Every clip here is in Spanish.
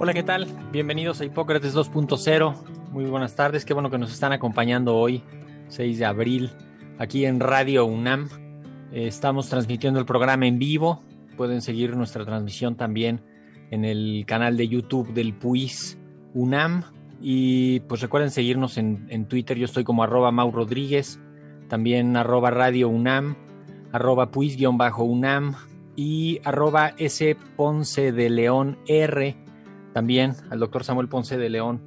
Hola, ¿qué tal? Bienvenidos a Hipócrates 2.0. Muy buenas tardes, qué bueno que nos están acompañando hoy, 6 de abril, aquí en Radio UNAM. Eh, estamos transmitiendo el programa en vivo. Pueden seguir nuestra transmisión también en el canal de YouTube del PUIS UNAM. Y pues recuerden seguirnos en, en Twitter. Yo estoy como arroba Mau Rodríguez, también arroba Radio UNAM, arroba PUIS-UNAM y arroba S Ponce de León R también al doctor Samuel Ponce de León,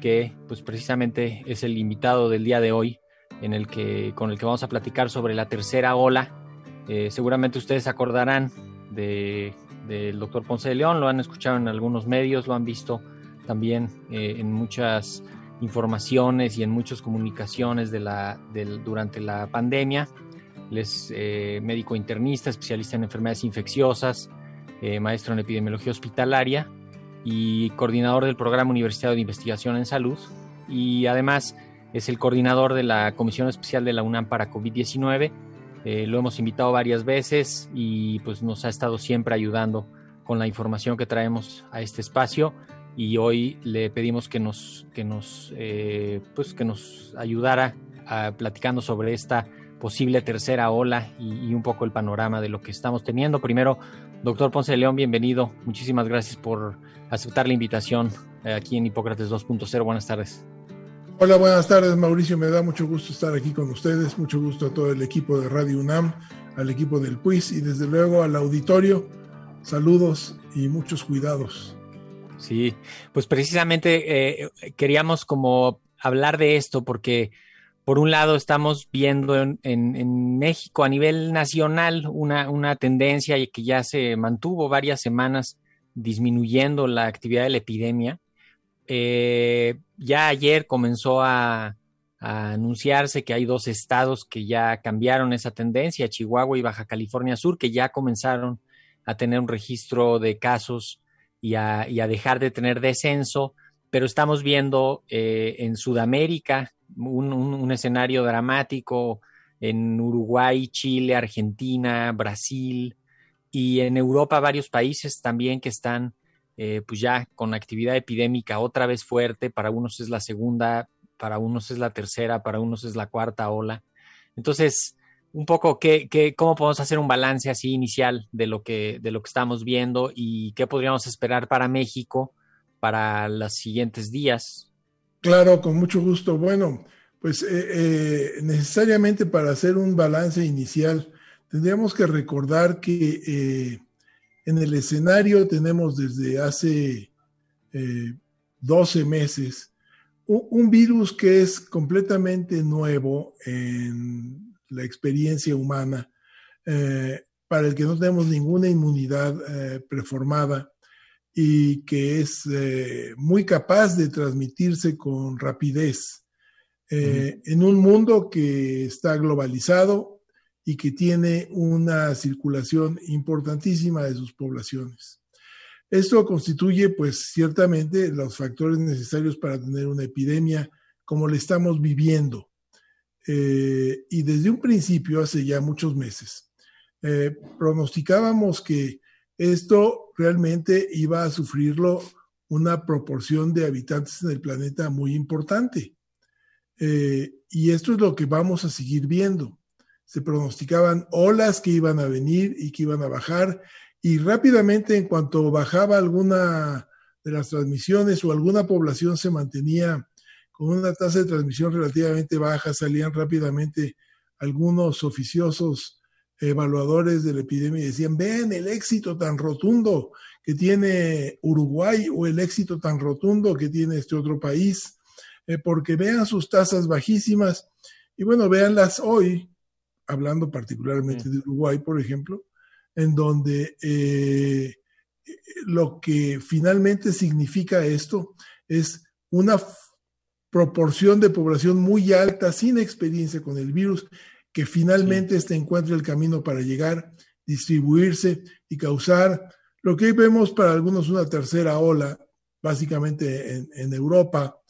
que pues precisamente es el invitado del día de hoy, en el que, con el que vamos a platicar sobre la tercera ola. Eh, seguramente ustedes acordarán de, del doctor Ponce de León, lo han escuchado en algunos medios, lo han visto también eh, en muchas informaciones y en muchas comunicaciones de durante la pandemia. Él es eh, médico internista, especialista en enfermedades infecciosas, maestro en epidemiología hospitalaria y coordinador del Programa Universitario de Investigación en Salud y además es el coordinador de la Comisión Especial de la UNAM para COVID-19. Eh, lo hemos invitado varias veces y pues nos ha estado siempre ayudando con la información que traemos a este espacio y hoy le pedimos que nos que nos eh, pues que nos ayudara a, platicando sobre esta posible tercera ola y, y un poco el panorama de lo que estamos teniendo. Primero, doctor Ponce de León, bienvenido. Muchísimas gracias por aceptar la invitación eh, aquí en Hipócrates 2.0. Buenas tardes. Hola, buenas tardes Mauricio. Me da mucho gusto estar aquí con ustedes. Mucho gusto a todo el equipo de Radio UNAM, al equipo del PUIS y desde luego al auditorio. Saludos y muchos cuidados. Sí, pues precisamente eh, queríamos como hablar de esto porque por un lado estamos viendo en, México a nivel nacional una, una tendencia que ya se mantuvo varias semanas disminuyendo la actividad de la epidemia. Eh, ya ayer comenzó a, a, anunciarse que hay dos estados que ya cambiaron esa tendencia, Chihuahua y Baja California Sur, que ya comenzaron a tener un registro de casos y a, y a dejar de tener descenso, pero estamos viendo eh, en Sudamérica un, escenario dramático en Uruguay, Chile, Argentina, Brasil, y en Europa varios países también que están eh, pues ya con actividad epidémica otra vez fuerte, para unos es la segunda, para unos es la tercera, para unos es la cuarta ola. Entonces, un poco qué, qué, cómo podemos hacer un balance así inicial de lo que, de lo que estamos viendo y qué podríamos esperar para México para los siguientes días. Claro, con mucho gusto. Bueno, pues eh, eh, necesariamente para hacer un balance inicial, tendríamos que recordar que eh, en el escenario tenemos desde hace eh, 12 meses un, virus que es completamente nuevo en la experiencia humana, para el que no tenemos ninguna inmunidad preformada y que es eh, muy capaz de transmitirse con rapidez. Uh -huh. En un mundo que está globalizado, y que tiene una circulación importantísima de sus poblaciones. Esto constituye, pues, ciertamente los factores necesarios para tener una epidemia como la estamos viviendo. Eh, y desde un principio, hace ya muchos meses, eh, pronosticábamos que esto realmente iba a sufrirlo una proporción de habitantes en el planeta muy importante. Eh, y esto es lo que vamos a seguir viendo se pronosticaban olas que iban a venir y que iban a bajar y rápidamente en cuanto bajaba alguna de las transmisiones o alguna población se mantenía con una tasa de transmisión relativamente baja, salían rápidamente algunos oficiosos evaluadores de la epidemia decían, ven el éxito tan rotundo que tiene Uruguay o el éxito tan rotundo que tiene este otro país, eh, porque vean sus tasas bajísimas y bueno, véanlas hoy, hablando particularmente de Uruguay, por ejemplo, en donde eh, lo que finalmente significa esto es una proporción de población muy alta sin experiencia con el virus que finalmente este encuentre el camino para llegar, distribuirse y causar lo que hoy vemos para algunos una tercera ola, básicamente en, Europa.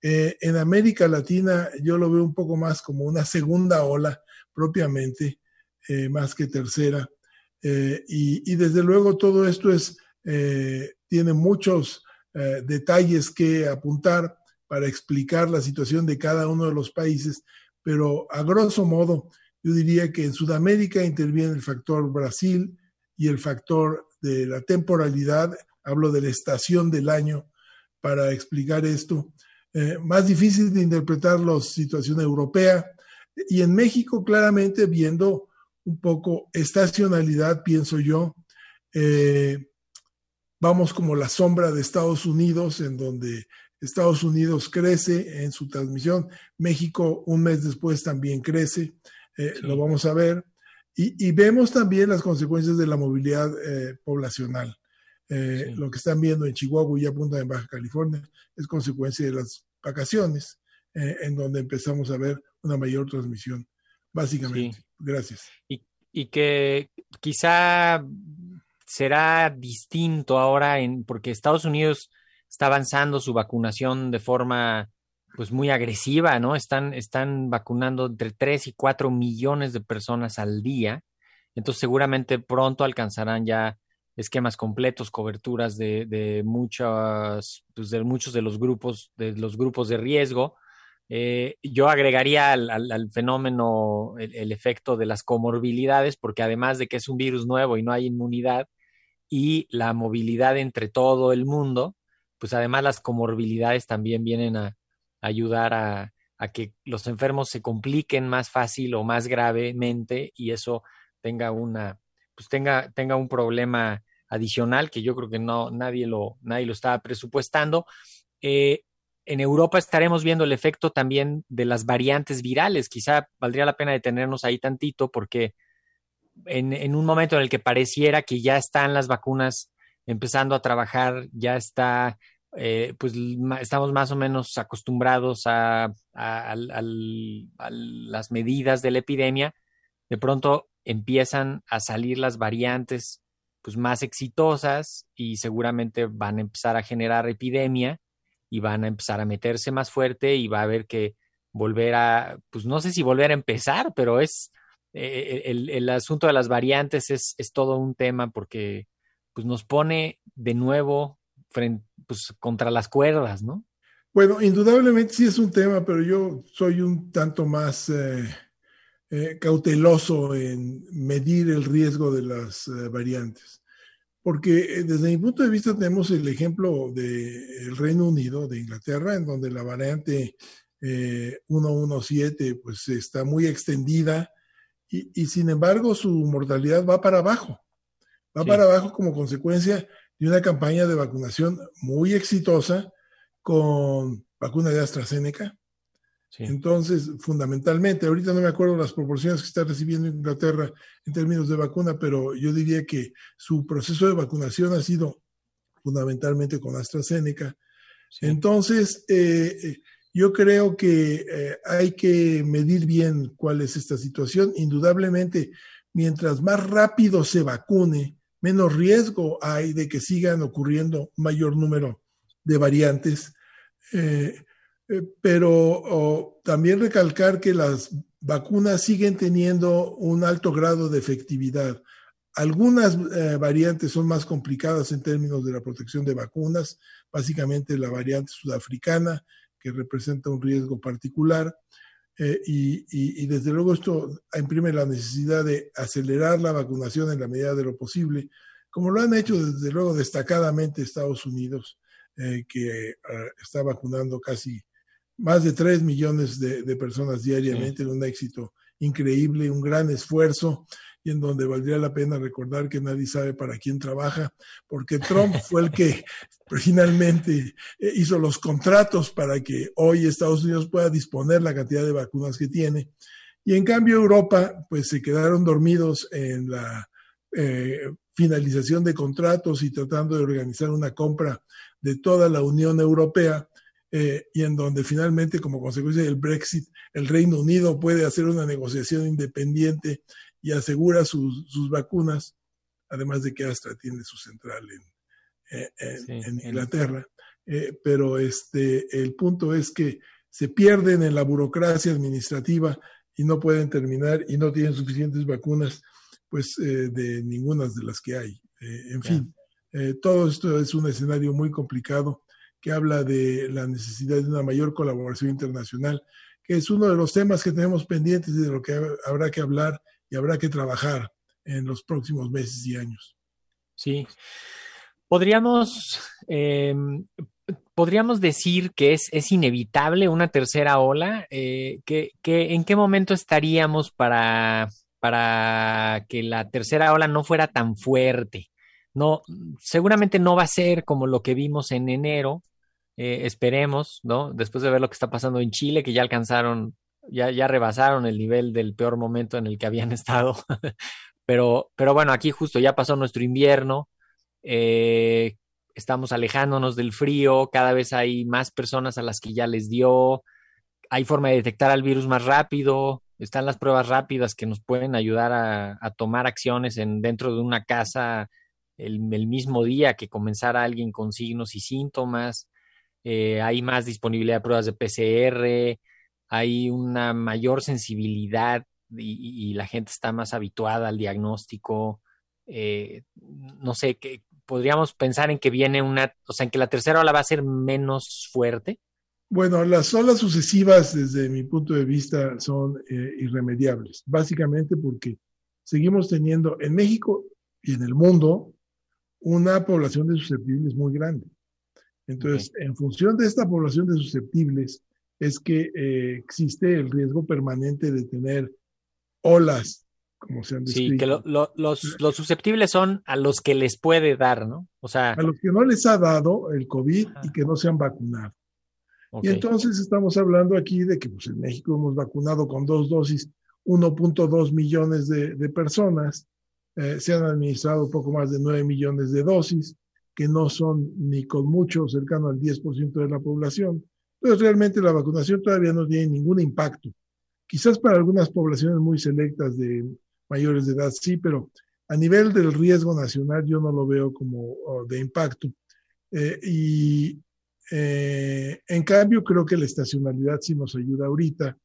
Eh, en América Latina yo lo veo un poco más como una segunda ola propiamente, eh, más que tercera. Eh, y, y, desde luego todo esto es, tiene muchos detalles que apuntar para explicar la situación de cada uno de los países, pero a grosso modo yo diría que en Sudamérica interviene el factor Brasil y el factor de la temporalidad, hablo de la estación del año para explicar esto. Eh, más difícil de interpretar la situación europea y en México claramente viendo un poco estacionalidad, pienso yo, eh, vamos como la sombra de Estados Unidos, en donde Estados Unidos crece en su transmisión, México un mes después también crece, eh, lo vamos a ver, y, vemos también las consecuencias de la movilidad eh, poblacional. Eh, lo que están viendo en Chihuahua y apunta en Baja California es consecuencia de las vacaciones, en donde empezamos a ver una mayor transmisión, básicamente. Gracias. Y, y que quizá será distinto ahora en porque Estados Unidos está avanzando su vacunación de forma pues muy agresiva, ¿no? Están, están vacunando entre 3 y 4 millones de personas al día. Entonces seguramente pronto alcanzarán ya esquemas completos, coberturas de, de, muchos, pues de muchos de los grupos, de los grupos de riesgo. Eh, yo agregaría al, fenómeno el, efecto de las comorbilidades, porque además de que es un virus nuevo y no hay inmunidad, y la movilidad entre todo el mundo, pues además las comorbilidades también vienen a, ayudar a, que los enfermos se compliquen más fácil o más gravemente y eso tenga una, pues tenga, tenga un problema adicional que yo creo que no nadie lo, nadie lo estaba presupuestando. Eh, en Europa estaremos viendo el efecto también de las variantes virales. Quizá valdría la pena detenernos ahí tantito porque en, en un momento en el que pareciera que ya están las vacunas empezando a trabajar, ya está, eh, pues estamos más o menos acostumbrados a, las medidas de la epidemia, de pronto empiezan a salir las variantes pues más exitosas y seguramente van a empezar a generar epidemia y van a empezar a meterse más fuerte y va a haber que volver a, pues no sé si volver a empezar, pero es eh, el, el, asunto de las variantes es, es todo un tema porque pues nos pone de nuevo frente, pues, contra las cuerdas, ¿no? Bueno, indudablemente sí es un tema, pero yo soy un tanto más eh, eh, cauteloso en medir el riesgo de las eh, variantes. Porque desde mi punto de vista tenemos el ejemplo del Reino Unido, de Inglaterra, en donde la variante 117 pues está muy extendida y sin embargo su mortalidad va para abajo va para abajo como consecuencia de una campaña de vacunación muy exitosa con vacuna de AstraZeneca. Entonces, fundamentalmente, ahorita no me acuerdo las proporciones que está recibiendo Inglaterra en términos de vacuna, pero yo diría que su proceso de vacunación ha sido fundamentalmente con AstraZeneca. Entonces, eh, eh, yo creo que eh, hay que medir bien cuál es esta situación. Indudablemente, mientras más rápido se vacune, menos riesgo hay de que sigan ocurriendo mayor número de variantes. Eh, eh, pero también recalcar que las vacunas siguen teniendo un alto grado de efectividad. Algunas eh, variantes son más complicadas en términos de la protección de vacunas, básicamente la variante sudafricana, que representa un riesgo particular. Eh, y, desde luego esto imprime la necesidad de acelerar la vacunación en la medida de lo posible, como lo han hecho desde luego destacadamente Estados Unidos, que está vacunando casi más de 3 millones de, personas diariamente, en un éxito increíble, un gran esfuerzo y en donde valdría la pena recordar que nadie sabe para quién trabaja, porque Trump fue el que finalmente eh, hizo los contratos para que hoy Estados Unidos pueda disponer la cantidad de vacunas que tiene. Y en cambio Europa, pues se quedaron dormidos en la eh, finalización de contratos y tratando de organizar una compra de toda la Unión Europea eh, y en donde finalmente, como consecuencia del Brexit, el Reino Unido puede hacer una negociación independiente y asegura sus, vacunas, además de que Astra tiene su central en, eh, Inglaterra. Eh, pero este, el punto es que se pierden en la burocracia administrativa y no pueden terminar y no tienen suficientes vacunas, pues de ninguna de las que hay. en fin, todo esto es un escenario muy complicado que habla de la necesidad de una mayor colaboración internacional, que es uno de los temas que tenemos pendientes y de lo que habrá que hablar y habrá que trabajar en los próximos meses y años. Sí. Podríamos, em, podríamos decir que es, es, inevitable una tercera ola. Eh, que, ¿En qué momento estaríamos para, para que la tercera ola no fuera tan fuerte? No, seguramente no va a ser como lo que vimos en enero, eh, esperemos, ¿no? Después de ver lo que está pasando en Chile, que ya alcanzaron, ya, ya rebasaron el nivel del peor momento en el que habían estado. pero, pero bueno, aquí justo ya pasó nuestro invierno, eh, estamos alejándonos del frío, cada vez hay más personas a las que ya les dio, hay forma de detectar al virus más rápido, están las pruebas rápidas que nos pueden ayudar a, tomar acciones en, dentro de una casa el, mismo día que comenzara alguien con signos y síntomas. Eh, hay más disponibilidad de pruebas de PCR, hay una mayor sensibilidad y, la gente está más habituada al diagnóstico. Eh, no sé, que podríamos pensar en que viene una, o sea, en que la tercera ola va a ser menos fuerte. Bueno, las olas sucesivas, desde mi punto de vista, son eh, irremediables, básicamente porque seguimos teniendo en México y en el mundo una población de susceptibles muy grande. Entonces, en función de esta población de susceptibles, es que eh, existe el riesgo permanente de tener olas, como se han descrito. Sí, que los, susceptibles son a los que les puede dar, ¿no? O sea. A los que no les ha dado el COVID y que no se han vacunado. Y entonces estamos hablando aquí de que pues, en México hemos vacunado con dos dosis 1.2 millones de, personas, eh, se han administrado poco más de 9 millones de dosis que no son ni con mucho cercano al 10% de la población. Entonces, realmente la vacunación todavía no tiene ningún impacto. Quizás para algunas poblaciones muy selectas de mayores de edad sí, pero a nivel del riesgo nacional yo no lo veo como de impacto. Eh, y eh, en cambio, creo que la estacionalidad sí nos ayuda ahorita,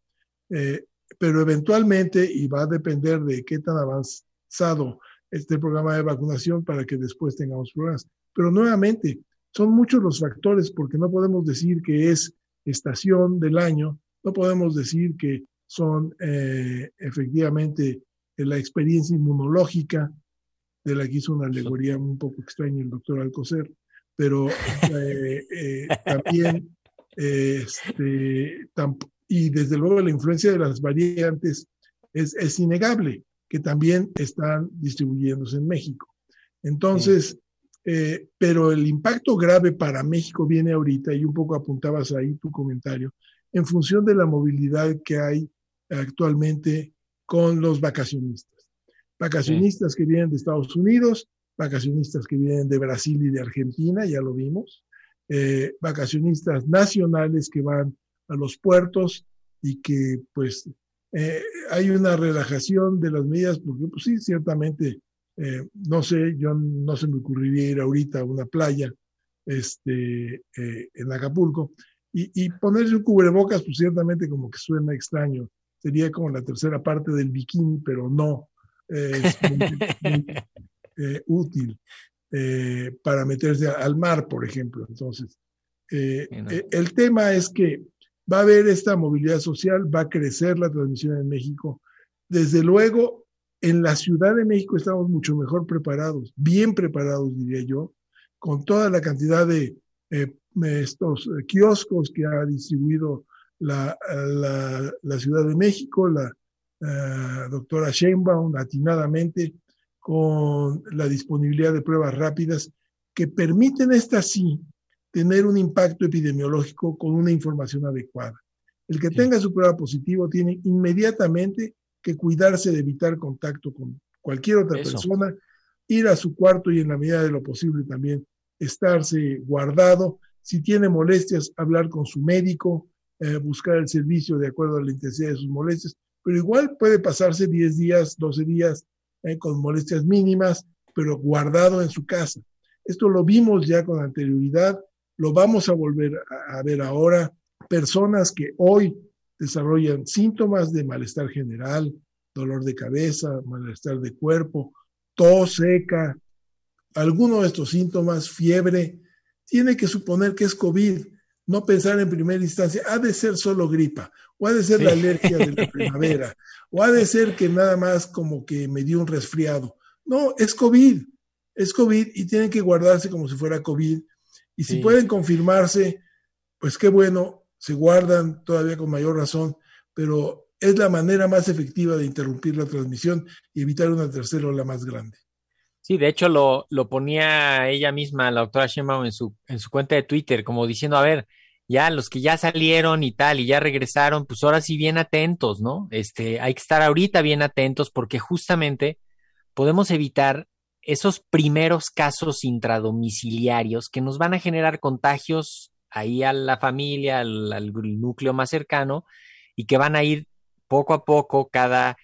eh, pero eventualmente, y va a depender de qué tan avanzado este programa de vacunación para que después tengamos problemas. Pero nuevamente, son muchos los factores porque no podemos decir que es estación del año, no podemos decir que son eh, efectivamente la experiencia inmunológica, de la que hizo una alegoría un poco extraña el doctor Alcocer, pero eh, eh, también, este, y desde luego la influencia de las variantes es, es, innegable, que también están distribuyéndose en México. Entonces, eh, pero el impacto grave para México viene ahorita, y un poco apuntabas ahí tu comentario, en función de la movilidad que hay actualmente con los vacacionistas. Vacacionistas que vienen de Estados Unidos, vacacionistas que vienen de Brasil y de Argentina, ya lo vimos, eh, vacacionistas nacionales que van a los puertos y que pues eh, hay una relajación de las medidas, porque pues sí, ciertamente eh, no sé, yo no se me ocurriría ir ahorita a una playa este, eh, en Acapulco y, ponerse un cubrebocas, pues ciertamente como que suena extraño. Sería como la tercera parte del bikini, pero no es muy, eh, útil para meterse al mar, por ejemplo. Entonces, el tema es que va a haber esta movilidad social, va a crecer la transmisión en México. Desde luego, en la Ciudad de México estamos mucho mejor preparados, bien preparados, diría yo, con toda la cantidad de eh, estos kioscos que ha distribuido la, la, Ciudad de México, la doctora Sheinbaum, atinadamente, con la disponibilidad de pruebas rápidas que permiten, estas sí, tener un impacto epidemiológico con una información adecuada. El que tenga su prueba positiva tiene inmediatamente que cuidarse de evitar contacto con cualquier otra persona, ir a su cuarto y en la medida de lo posible también estarse guardado. Si tiene molestias, hablar con su médico, eh, buscar el servicio de acuerdo a la intensidad de sus molestias, pero igual puede pasarse 10 días, 12 días eh, con molestias mínimas, pero guardado en su casa. Esto lo vimos ya con anterioridad, lo vamos a volver a ver ahora. Personas que hoy desarrollan síntomas de malestar general, dolor de cabeza, malestar de cuerpo, tos seca, alguno de estos síntomas, fiebre, tiene que suponer que es COVID, no pensar en primera instancia, ha de ser solo gripa, o ha de ser la alergia de la primavera, o ha de ser que nada más como que me dio un resfriado. No, es COVID, es COVID y tienen que guardarse como si fuera COVID. Y si pueden confirmarse, pues qué bueno, se guardan todavía con mayor razón, pero es la manera más efectiva de interrumpir la transmisión y evitar una tercera ola más grande. Sí, de hecho lo, lo ponía ella misma, la doctora Sheinbaum, en su, en su cuenta de Twitter, como diciendo, a ver, ya los que ya salieron y tal y ya regresaron, pues ahora sí bien atentos, ¿no? Este, hay que estar ahorita bien atentos porque justamente podemos evitar esos primeros casos intradomiciliarios que nos van a generar contagios ahí a la familia, al, núcleo más cercano, y que van a ir poco a poco cada,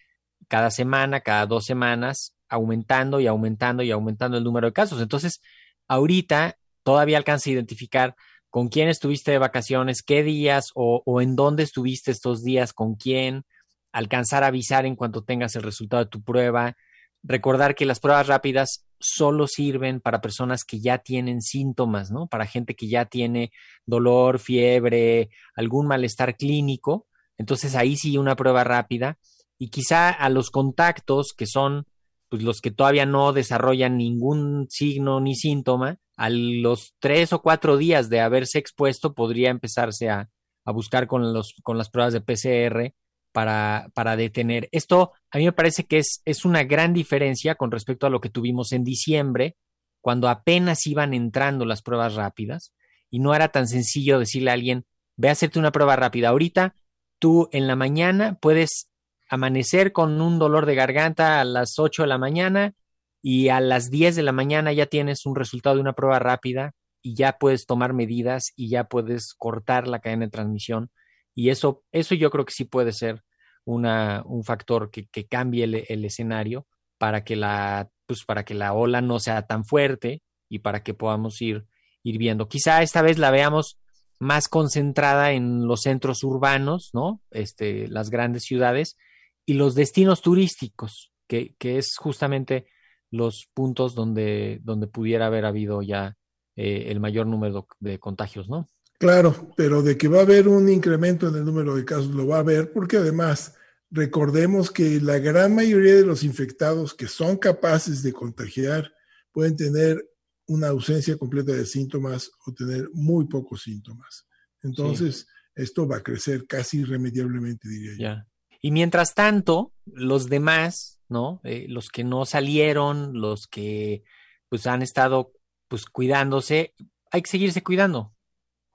cada semana, cada dos semanas, aumentando y aumentando y aumentando el número de casos. Entonces, ahorita todavía alcanza a identificar con quién estuviste de vacaciones, qué días o, o, en dónde estuviste estos días, con quién, alcanzar a avisar en cuanto tengas el resultado de tu prueba, recordar que las pruebas rápidas solo sirven para personas que ya tienen síntomas, ¿no? Para gente que ya tiene dolor, fiebre, algún malestar clínico. Entonces ahí sí una prueba rápida. Y quizá a los contactos, que son pues, los que todavía no desarrollan ningún signo ni síntoma, a los tres o cuatro días de haberse expuesto podría empezarse a, a buscar con, los, con las pruebas de PCR para, para detener. Esto a mí me parece que es, es una gran diferencia con respecto a lo que tuvimos en diciembre, cuando apenas iban entrando las pruebas rápidas y no era tan sencillo decirle a alguien, ve a hacerte una prueba rápida. Ahorita tú en la mañana puedes amanecer con un dolor de garganta a las 8 de la mañana y a las 10 de la mañana ya tienes un resultado de una prueba rápida y ya puedes tomar medidas y ya puedes cortar la cadena de transmisión y eso, eso yo creo que sí puede ser una, un factor que, que cambie el, el, escenario para que, la, pues para que la ola no sea tan fuerte y para que podamos ir, ir viendo. Quizá esta vez la veamos más concentrada en los centros urbanos, ¿no? Este, las grandes ciudades y los destinos turísticos, que, que es justamente los puntos donde, donde pudiera haber habido ya eh, el mayor número de contagios, ¿no? Claro, pero de que va a haber un incremento en el número de casos, lo va a haber, porque además recordemos que la gran mayoría de los infectados que son capaces de contagiar pueden tener una ausencia completa de síntomas o tener muy pocos síntomas. Entonces, sí. esto va a crecer casi irremediablemente, diría yo. Ya. Y mientras tanto, los demás, ¿no? Eh, los que no salieron, los que pues han estado pues cuidándose, hay que seguirse cuidando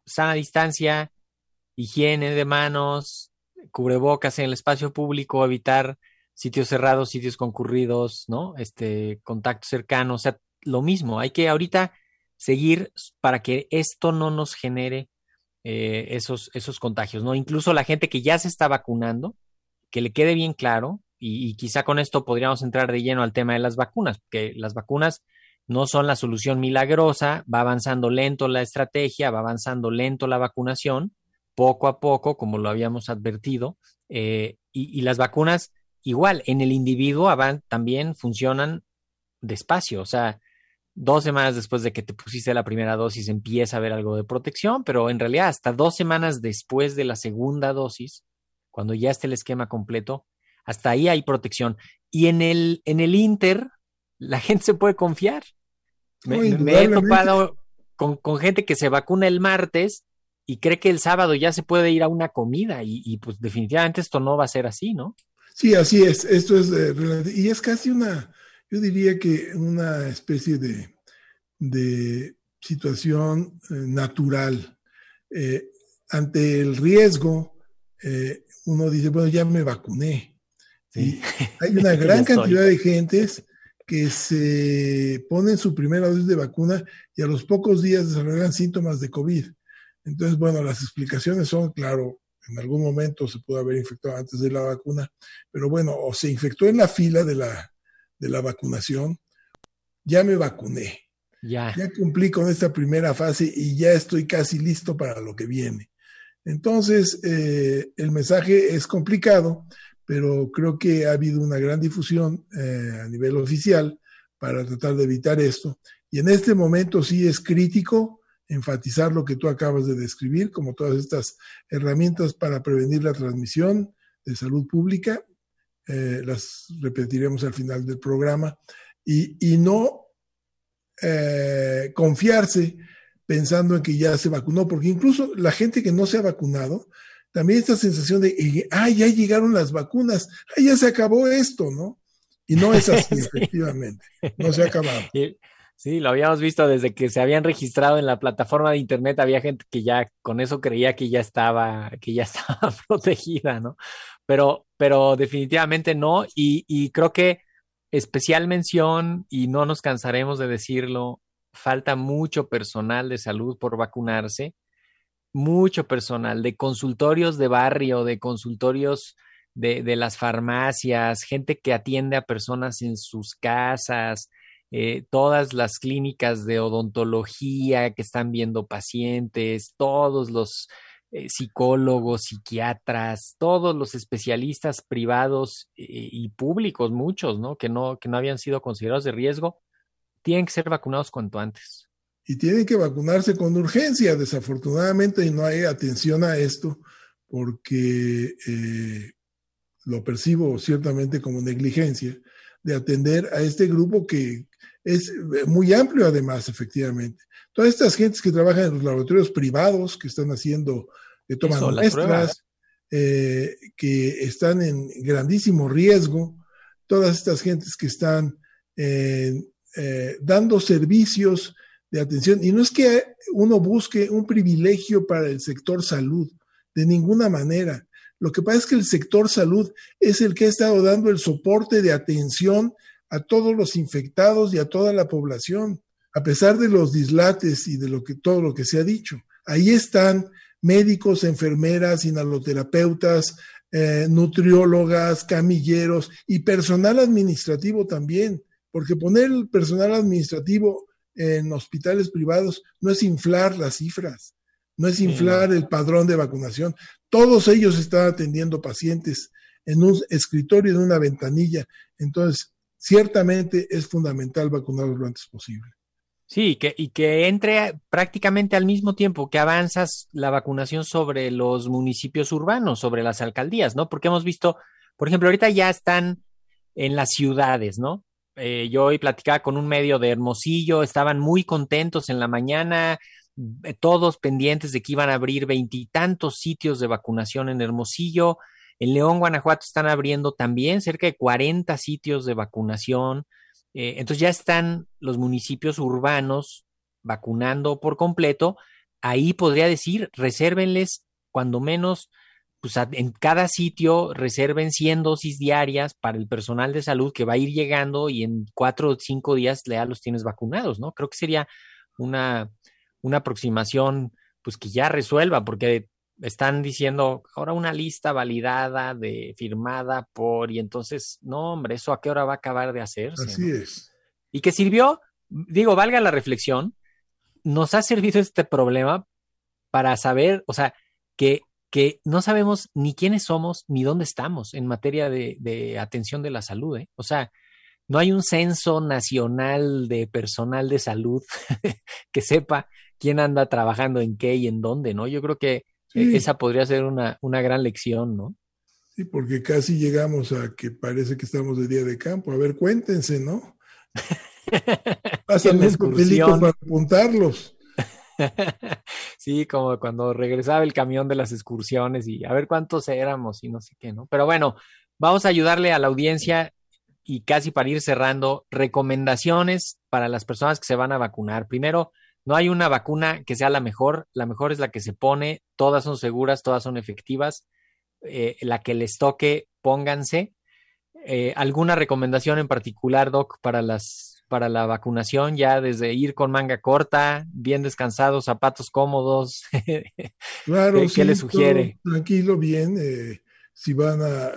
sana distancia, higiene de manos, cubrebocas en el espacio público, evitar sitios cerrados, sitios concurridos, ¿no? Este contacto cercano, o sea, lo mismo, hay que ahorita seguir para que esto no nos genere eh, esos, esos contagios, ¿no? Incluso la gente que ya se está vacunando, que le quede bien claro, y, y quizá con esto podríamos entrar de lleno al tema de las vacunas, porque las vacunas no son la solución milagrosa, va avanzando lento la estrategia, va avanzando lento la vacunación, poco a poco, como lo habíamos advertido, eh, y, las vacunas igual en el individuo también funcionan despacio, o sea, dos semanas después de que te pusiste la primera dosis empieza a haber algo de protección, pero en realidad hasta dos semanas después de la segunda dosis, cuando ya esté el esquema completo, hasta ahí hay protección. Y en el, en el Inter, la gente se puede confiar. Me, me he topado con, con, gente que se vacuna el martes y cree que el sábado ya se puede ir a una comida y, y pues definitivamente esto no va a ser así, ¿no? Sí, así es. Esto es, eh, y es casi una, yo diría que una especie de, de situación eh, natural. Eh, ante el riesgo, eh, uno dice, bueno, ya me vacuné. Sí. Y hay una gran cantidad de gentes que se ponen su primera dosis de vacuna y a los pocos días desarrollan síntomas de COVID. Entonces, bueno, las explicaciones son, claro, en algún momento se pudo haber infectado antes de la vacuna, pero bueno, o se infectó en la fila de la, de la vacunación, ya me vacuné. Ya. ya cumplí con esta primera fase y ya estoy casi listo para lo que viene. Entonces, eh, el mensaje es complicado, pero creo que ha habido una gran difusión eh, a nivel oficial para tratar de evitar esto. Y en este momento sí es crítico enfatizar lo que tú acabas de describir, como todas estas herramientas para prevenir la transmisión de salud pública. Eh, las repetiremos al final del programa. Y, y no eh, confiarse pensando en que ya se vacunó, porque incluso la gente que no se ha vacunado, también esta sensación de, ah, ya llegaron las vacunas, ah, ya se acabó esto, ¿no? Y no es así, sí. efectivamente, no se ha acabado. Sí, lo habíamos visto desde que se habían registrado en la plataforma de internet, había gente que ya con eso creía que ya estaba, que ya estaba protegida, ¿no? Pero, pero definitivamente no, y, y creo que especial mención, y no nos cansaremos de decirlo, falta mucho personal de salud por vacunarse, mucho personal de consultorios de barrio, de consultorios de, de las farmacias, gente que atiende a personas en sus casas, eh, todas las clínicas de odontología que están viendo pacientes, todos los eh, psicólogos, psiquiatras, todos los especialistas privados eh, y públicos, muchos, ¿no? Que no, que no habían sido considerados de riesgo, tienen que ser vacunados cuanto antes. Y tienen que vacunarse con urgencia, desafortunadamente, y no hay atención a esto, porque eh, lo percibo ciertamente como negligencia de atender a este grupo que es muy amplio además, efectivamente. Todas estas gentes que trabajan en los laboratorios privados, que están haciendo, que toman Eso, muestras, eh, que están en grandísimo riesgo, todas estas gentes que están eh, dando servicios de atención. Y no es que uno busque un privilegio para el sector salud, de ninguna manera. Lo que pasa es que el sector salud es el que ha estado dando el soporte de atención a todos los infectados y a toda la población, a pesar de los dislates y de lo que, todo lo que se ha dicho. Ahí están médicos, enfermeras, inhaloterapeutas, eh, nutriólogas, camilleros y personal administrativo también porque poner el personal administrativo en hospitales privados no es inflar las cifras, no es inflar el padrón de vacunación. Todos ellos están atendiendo pacientes en un escritorio, en una ventanilla. Entonces, ciertamente es fundamental vacunarlos lo antes posible. Sí, que, y que entre prácticamente al mismo tiempo que avanzas la vacunación sobre los municipios urbanos, sobre las alcaldías, ¿no? Porque hemos visto, por ejemplo, ahorita ya están en las ciudades, ¿no? Eh, yo hoy platicaba con un medio de Hermosillo, estaban muy contentos en la mañana, eh, todos pendientes de que iban a abrir veintitantos sitios de vacunación en Hermosillo. En León, Guanajuato están abriendo también cerca de 40 sitios de vacunación. Eh, entonces ya están los municipios urbanos vacunando por completo. Ahí podría decir, resérvenles cuando menos pues en cada sitio reserven 100 dosis diarias para el personal de salud que va a ir llegando y en cuatro o cinco días ya los tienes vacunados, ¿no? Creo que sería una, una aproximación pues que ya resuelva, porque están diciendo ahora una lista validada de firmada por y entonces no hombre eso a qué hora va a acabar de hacerse así ¿no? es y que sirvió digo valga la reflexión nos ha servido este problema para saber o sea que que no sabemos ni quiénes somos ni dónde estamos en materia de, de atención de la salud. ¿eh? O sea, no hay un censo nacional de personal de salud que sepa quién anda trabajando en qué y en dónde, ¿no? Yo creo que sí. esa podría ser una, una gran lección, ¿no? Sí, porque casi llegamos a que parece que estamos de día de campo. A ver, cuéntense, ¿no? Pasan los papelitos para apuntarlos. sí, como cuando regresaba el camión de las excursiones y a ver cuántos éramos y no sé qué, ¿no? Pero bueno, vamos a ayudarle a la audiencia y casi para ir cerrando, recomendaciones para las personas que se van a vacunar. Primero, no hay una vacuna que sea la mejor, la mejor es la que se pone, todas son seguras, todas son efectivas. Eh, la que les toque, pónganse. Eh, ¿Alguna recomendación en particular, Doc, para las para la vacunación, ya desde ir con manga corta, bien descansados, zapatos cómodos. Claro, ¿Qué, sí, ¿qué le sugiere? Tranquilo, bien. eh, si van a,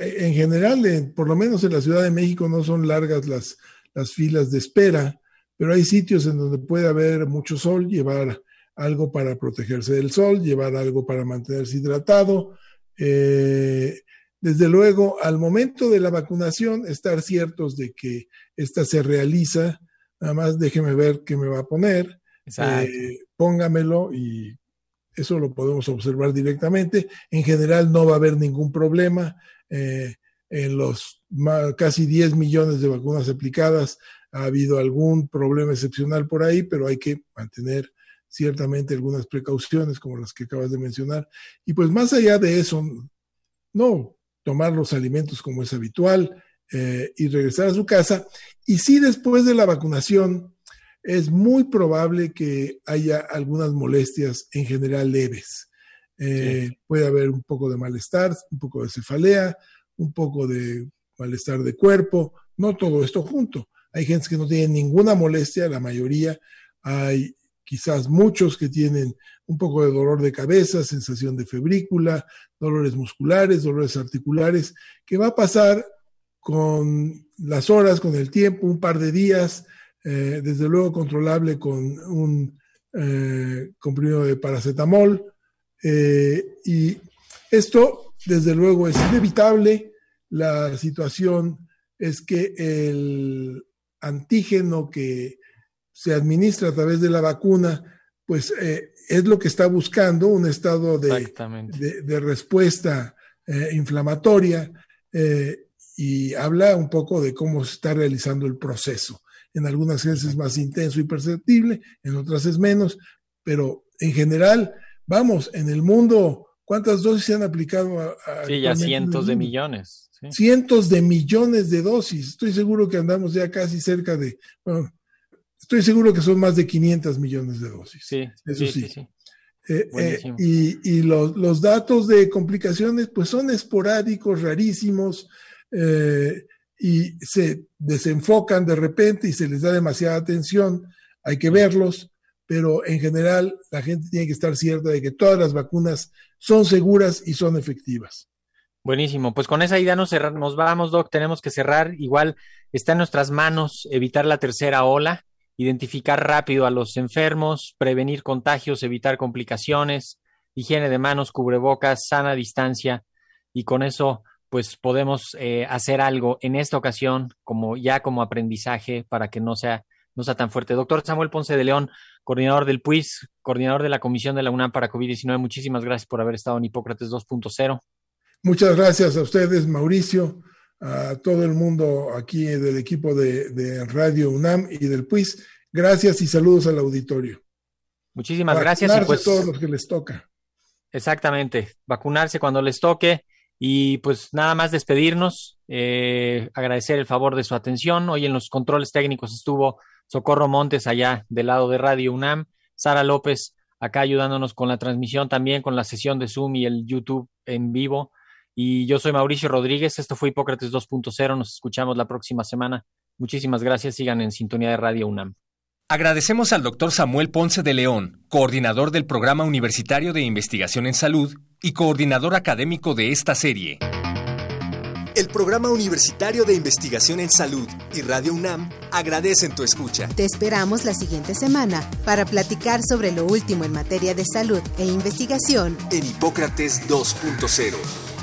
en general, en- por lo menos en la Ciudad de México no son largas las, las filas de espera, pero hay sitios en donde puede haber mucho sol, llevar algo para protegerse del sol, llevar algo para mantenerse hidratado. eh, desde luego, al momento de la vacunación, estar ciertos de que esta se realiza. Nada más déjeme ver qué me va a poner. Eh, póngamelo y eso lo podemos observar directamente. En general no va a haber ningún problema. Eh, en los casi 10 millones de vacunas aplicadas ha habido algún problema excepcional por ahí, pero hay que mantener ciertamente algunas precauciones como las que acabas de mencionar. Y pues más allá de eso, no tomar los alimentos como es habitual eh, y regresar a su casa. Y si después de la vacunación es muy probable que haya algunas molestias en general leves. Eh, Puede haber un poco de malestar, un poco de cefalea, un poco de malestar de cuerpo, no todo esto junto. Hay gente que no tiene ninguna molestia, la mayoría. Hay quizás muchos que tienen un poco de dolor de cabeza, sensación de febrícula, dolores musculares, dolores articulares, que va a pasar con las horas, con el tiempo, un par de días, eh, desde luego controlable con un eh, comprimido de paracetamol. eh, y esto, desde luego, es inevitable. La situación es que el antígeno que se administra a través de la vacuna, pues eh, es lo que está buscando un estado de, Exactamente. de, de respuesta eh, inflamatoria eh, y habla un poco de cómo se está realizando el proceso. En algunas veces es más intenso y perceptible, en otras es menos, pero en general, vamos, en el mundo, ¿cuántas dosis se han aplicado? A, a Sí, ya cientos de millones. sí. cientos de millones de dosis. Estoy seguro que andamos ya casi cerca de, bueno, estoy seguro que son más de 500 millones de dosis. Sí, Eso sí, sí, sí. sí. Eh, eh, y y los, los datos de complicaciones pues son esporádicos, rarísimos, eh, y se desenfocan de repente y se les da demasiada atención. Hay que verlos, pero en general la gente tiene que estar cierta de que todas las vacunas son seguras y son efectivas. Buenísimo. Pues con esa idea nos, cerrar- nos vamos, Doc. Tenemos que cerrar. Igual está en nuestras manos evitar la tercera ola, identificar rápido a los enfermos, prevenir contagios, evitar complicaciones, higiene de manos, cubrebocas, sana distancia. Y con eso, pues podemos eh, hacer algo en esta ocasión, como ya como aprendizaje, para que no sea, no sea tan fuerte. Doctor Samuel Ponce de León, coordinador del PUIS, coordinador de la Comisión de la UNAM para COVID-19, muchísimas gracias por haber estado en Hipócrates 2.0. Muchas gracias a ustedes, Mauricio, a todo el mundo aquí del equipo de, de Radio UNAM y del PUIS. Gracias y saludos al auditorio. Muchísimas gracias. Y pues, todos los que les toca. exactamente, vacunarse cuando les toque. Y pues nada más despedirnos, eh, agradecer el favor de su atención. Hoy en los controles técnicos estuvo Socorro Montes allá del lado de Radio UNAM, Sara López acá ayudándonos con la transmisión también, con la sesión de Zoom y el YouTube en vivo. Y yo soy Mauricio Rodríguez, esto fue Hipócrates 2.0, nos escuchamos la próxima semana. Muchísimas gracias, sigan en sintonía de Radio UNAM. Agradecemos al doctor Samuel Ponce de León, coordinador del Programa Universitario de Investigación en Salud y coordinador académico de esta serie. El Programa Universitario de Investigación en Salud y Radio UNAM agradecen tu escucha. Te esperamos la siguiente semana para platicar sobre lo último en materia de salud e investigación. En Hipócrates 2.0.